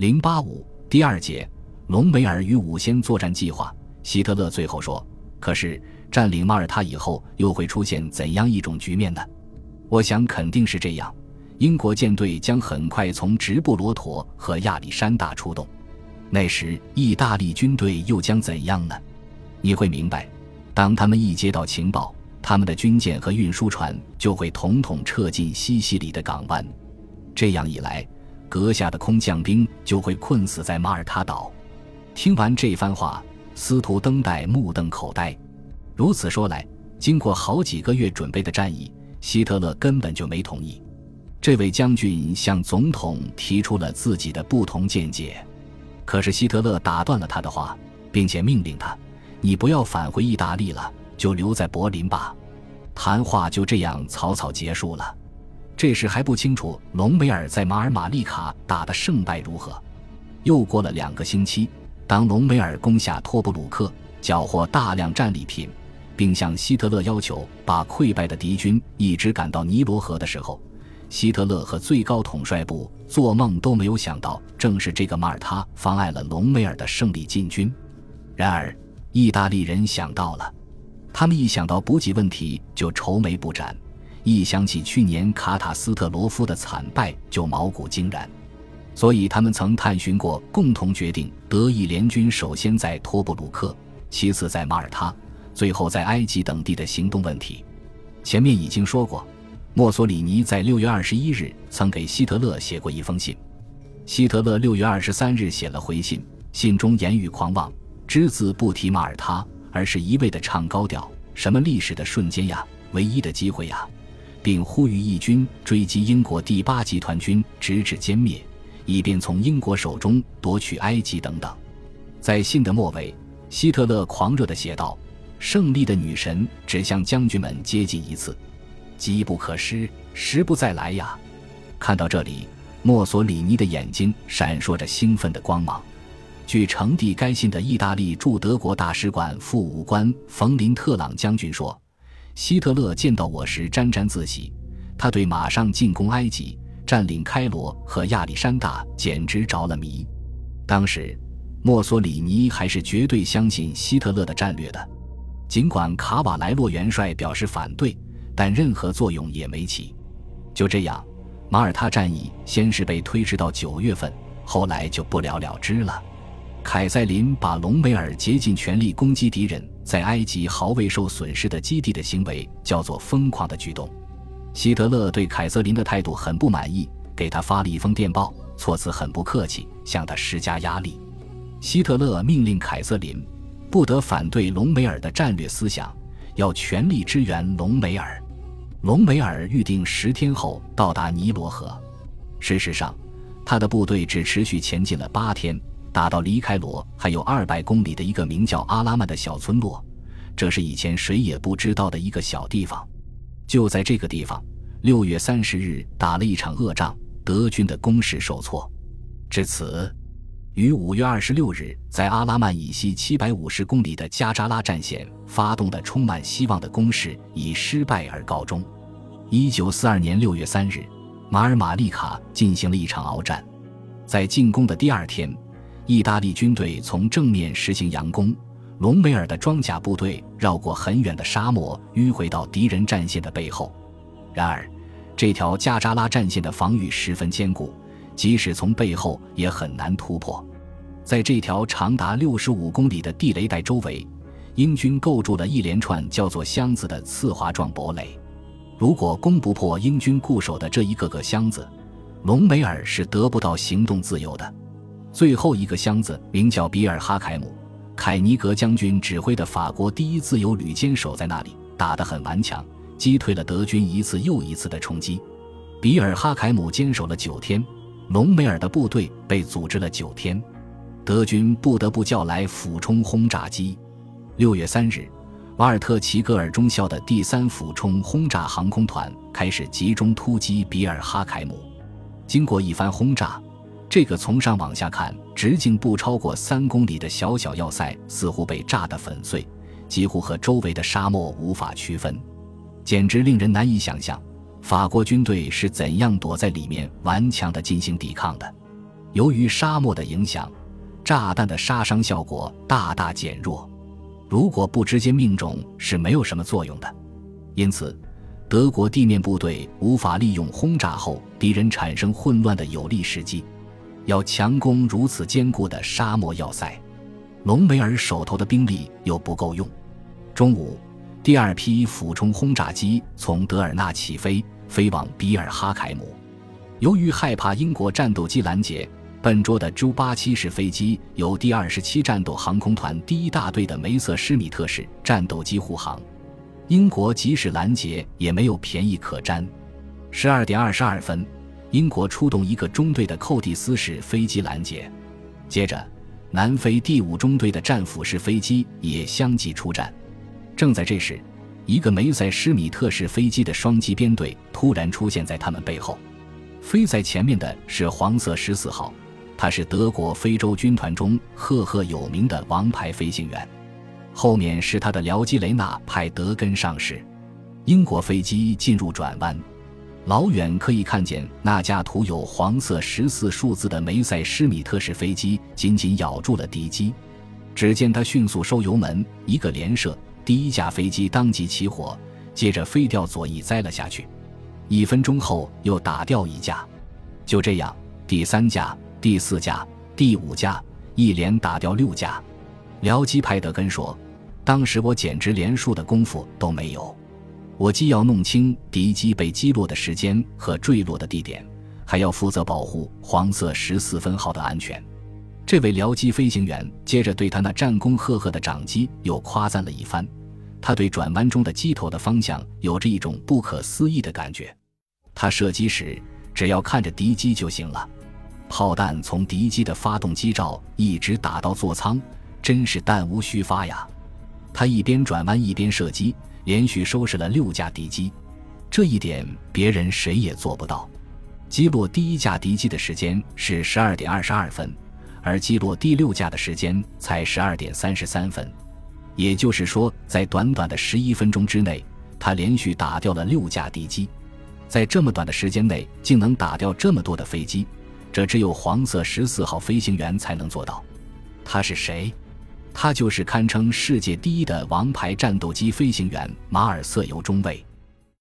零八五第二节，隆美尔与五仙作战计划。希特勒最后说：“可是占领马耳他以后，又会出现怎样一种局面呢？我想肯定是这样：英国舰队将很快从直布罗陀和亚历山大出动。那时，意大利军队又将怎样呢？你会明白，当他们一接到情报，他们的军舰和运输船就会统统撤进西西里的港湾。这样一来，阁下的空降兵就会困死在马耳他岛。”听完这番话。司徒登戴目瞪口呆，如此说来，经过好几个月准备的战役，希特勒根本就没同意。这位将军向总统提出了自己的不同见解，可是希特勒打断了他的话，并且命令他：“你不要返回意大利了，就留在柏林吧。”谈话就这样草草结束了。这时还不清楚隆美尔在马尔马利卡打的胜败如何。又过了两个星期。当隆美尔攻下托布鲁克，缴获大量战利品，并向希特勒要求把溃败的敌军一直赶到尼罗河的时候，希特勒和最高统帅部做梦都没有想到，正是这个马耳他妨碍了隆美尔的胜利进军。然而，意大利人想到了，他们一想到补给问题就愁眉不展，一想起去年卡塔斯特罗夫的惨败就毛骨惊然。所以，他们曾探寻过，共同决定德意联军首先在托布鲁克，其次在马耳他，最后在埃及等地的行动问题。前面已经说过，墨索里尼在六月二十一日曾给希特勒写过一封信，希特勒六月二十三日写了回信，信中言语狂妄，只字不提马耳他，而是一味的唱高调，什么历史的瞬间呀，唯一的机会呀，并呼吁义军追击英国第八集团军，直至歼灭。以便从英国手中夺取埃及等等，在信的末尾，希特勒狂热地写道：“胜利的女神只向将军们接近一次，机不可失，时不再来呀！”看到这里，墨索里尼的眼睛闪烁着兴奋的光芒。据呈递该信的意大利驻德国大使馆副武官冯林特朗将军说：“希特勒见到我时沾沾自喜，他对马上进攻埃及。”占领开罗和亚历山大简直着了迷。当时，墨索里尼还是绝对相信希特勒的战略的，尽管卡瓦莱洛元帅表示反对，但任何作用也没起。就这样，马耳他战役先是被推迟到九月份，后来就不了了之了。凯塞林把隆美尔竭尽全力攻击敌人在埃及毫未受损失的基地的行为叫做疯狂的举动。希特勒对凯瑟琳的态度很不满意，给他发了一封电报，措辞很不客气，向他施加压力。希特勒命令凯瑟琳不得反对隆美尔的战略思想，要全力支援隆美尔。隆美尔预定十天后到达尼罗河。事实上，他的部队只持续前进了八天，打到离开罗还有二百公里的一个名叫阿拉曼的小村落，这是以前谁也不知道的一个小地方。就在这个地方，六月三十日打了一场恶仗，德军的攻势受挫。至此，于五月二十六日在阿拉曼以西七百五十公里的加扎拉战线发动的充满希望的攻势以失败而告终。一九四二年六月三日，马尔马利卡进行了一场鏖战，在进攻的第二天，意大利军队从正面实行佯攻。隆美尔的装甲部队绕过很远的沙漠，迂回到敌人战线的背后。然而，这条加扎拉战线的防御十分坚固，即使从背后也很难突破。在这条长达六十五公里的地雷带周围，英军构筑了一连串叫做箱子的刺滑状堡垒。如果攻不破英军固守的这一个个箱子，隆美尔是得不到行动自由的。最后一个箱子名叫比尔哈凯姆。凯尼格将军指挥的法国第一自由旅坚守在那里，打得很顽强，击退了德军一次又一次的冲击。比尔哈凯姆坚守了九天，隆美尔的部队被组织了九天，德军不得不叫来俯冲轰炸机。六月三日，瓦尔特齐格尔中校的第三俯冲轰炸航空团开始集中突击比尔哈凯姆。经过一番轰炸。这个从上往下看，直径不超过三公里的小小要塞，似乎被炸得粉碎，几乎和周围的沙漠无法区分，简直令人难以想象，法国军队是怎样躲在里面顽强地进行抵抗的。由于沙漠的影响，炸弹的杀伤效果大大减弱。如果不直接命中，是没有什么作用的。因此，德国地面部队无法利用轰炸后敌人产生混乱的有利时机，要强攻如此坚固的沙漠要塞。隆美尔手头的兵力又不够用。中午，第二批俯冲轰炸机从德尔纳起飞，飞往比尔哈凯姆。由于害怕英国战斗机拦截。笨拙的 J 八七式飞机由第二十七战斗航空团第一大队的梅瑟施米特式战斗机护航，英国即使拦截也没有便宜可占。十二点二十二分，英国出动一个中队的寇蒂斯式飞机拦截，接着南非第五中队的战斧式飞机也相继出战。正在这时，一个梅塞施米特式飞机的双机编队突然出现在他们背后，飞在前面的是黄色十四号。他是德国非洲军团中赫赫有名的王牌飞行员，后面是他的僚机雷纳派德根上士。英国飞机进入转弯，老远可以看见那架涂有黄色十四数字的梅塞施米特式飞机紧紧咬住了敌机。只见他迅速收油门，一个连射，第一架飞机当即起火，接着飞掉左翼栽了下去。一分钟后又打掉一架，就这样，第三架。第四架、第五架，一连打掉六架。僚机派德根说：“当时我简直连数的功夫都没有，我既要弄清敌机被击落的时间和坠落的地点，还要负责保护黄色十四分号的安全。”这位僚机飞行员接着对他那战功赫赫的长机又夸赞了一番。他对转弯中的机头的方向有着一种不可思议的感觉。他射击时只要看着敌机就行了。炮弹从敌机的发动机罩一直打到座舱，真是弹无虚发呀！他一边转弯一边射击，连续收拾了六架敌机，这一点别人谁也做不到。击落第一架敌机的时间是十二点二十二分，而击落第六架的时间才十二点三十三分，也就是说，在短短的十一分钟之内，他连续打掉了六架敌机。在这么短的时间内，竟能打掉这么多的飞机。这只有黄色十四号飞行员才能做到。他是谁？他就是堪称世界第一的王牌战斗机飞行员马尔瑟尤中尉。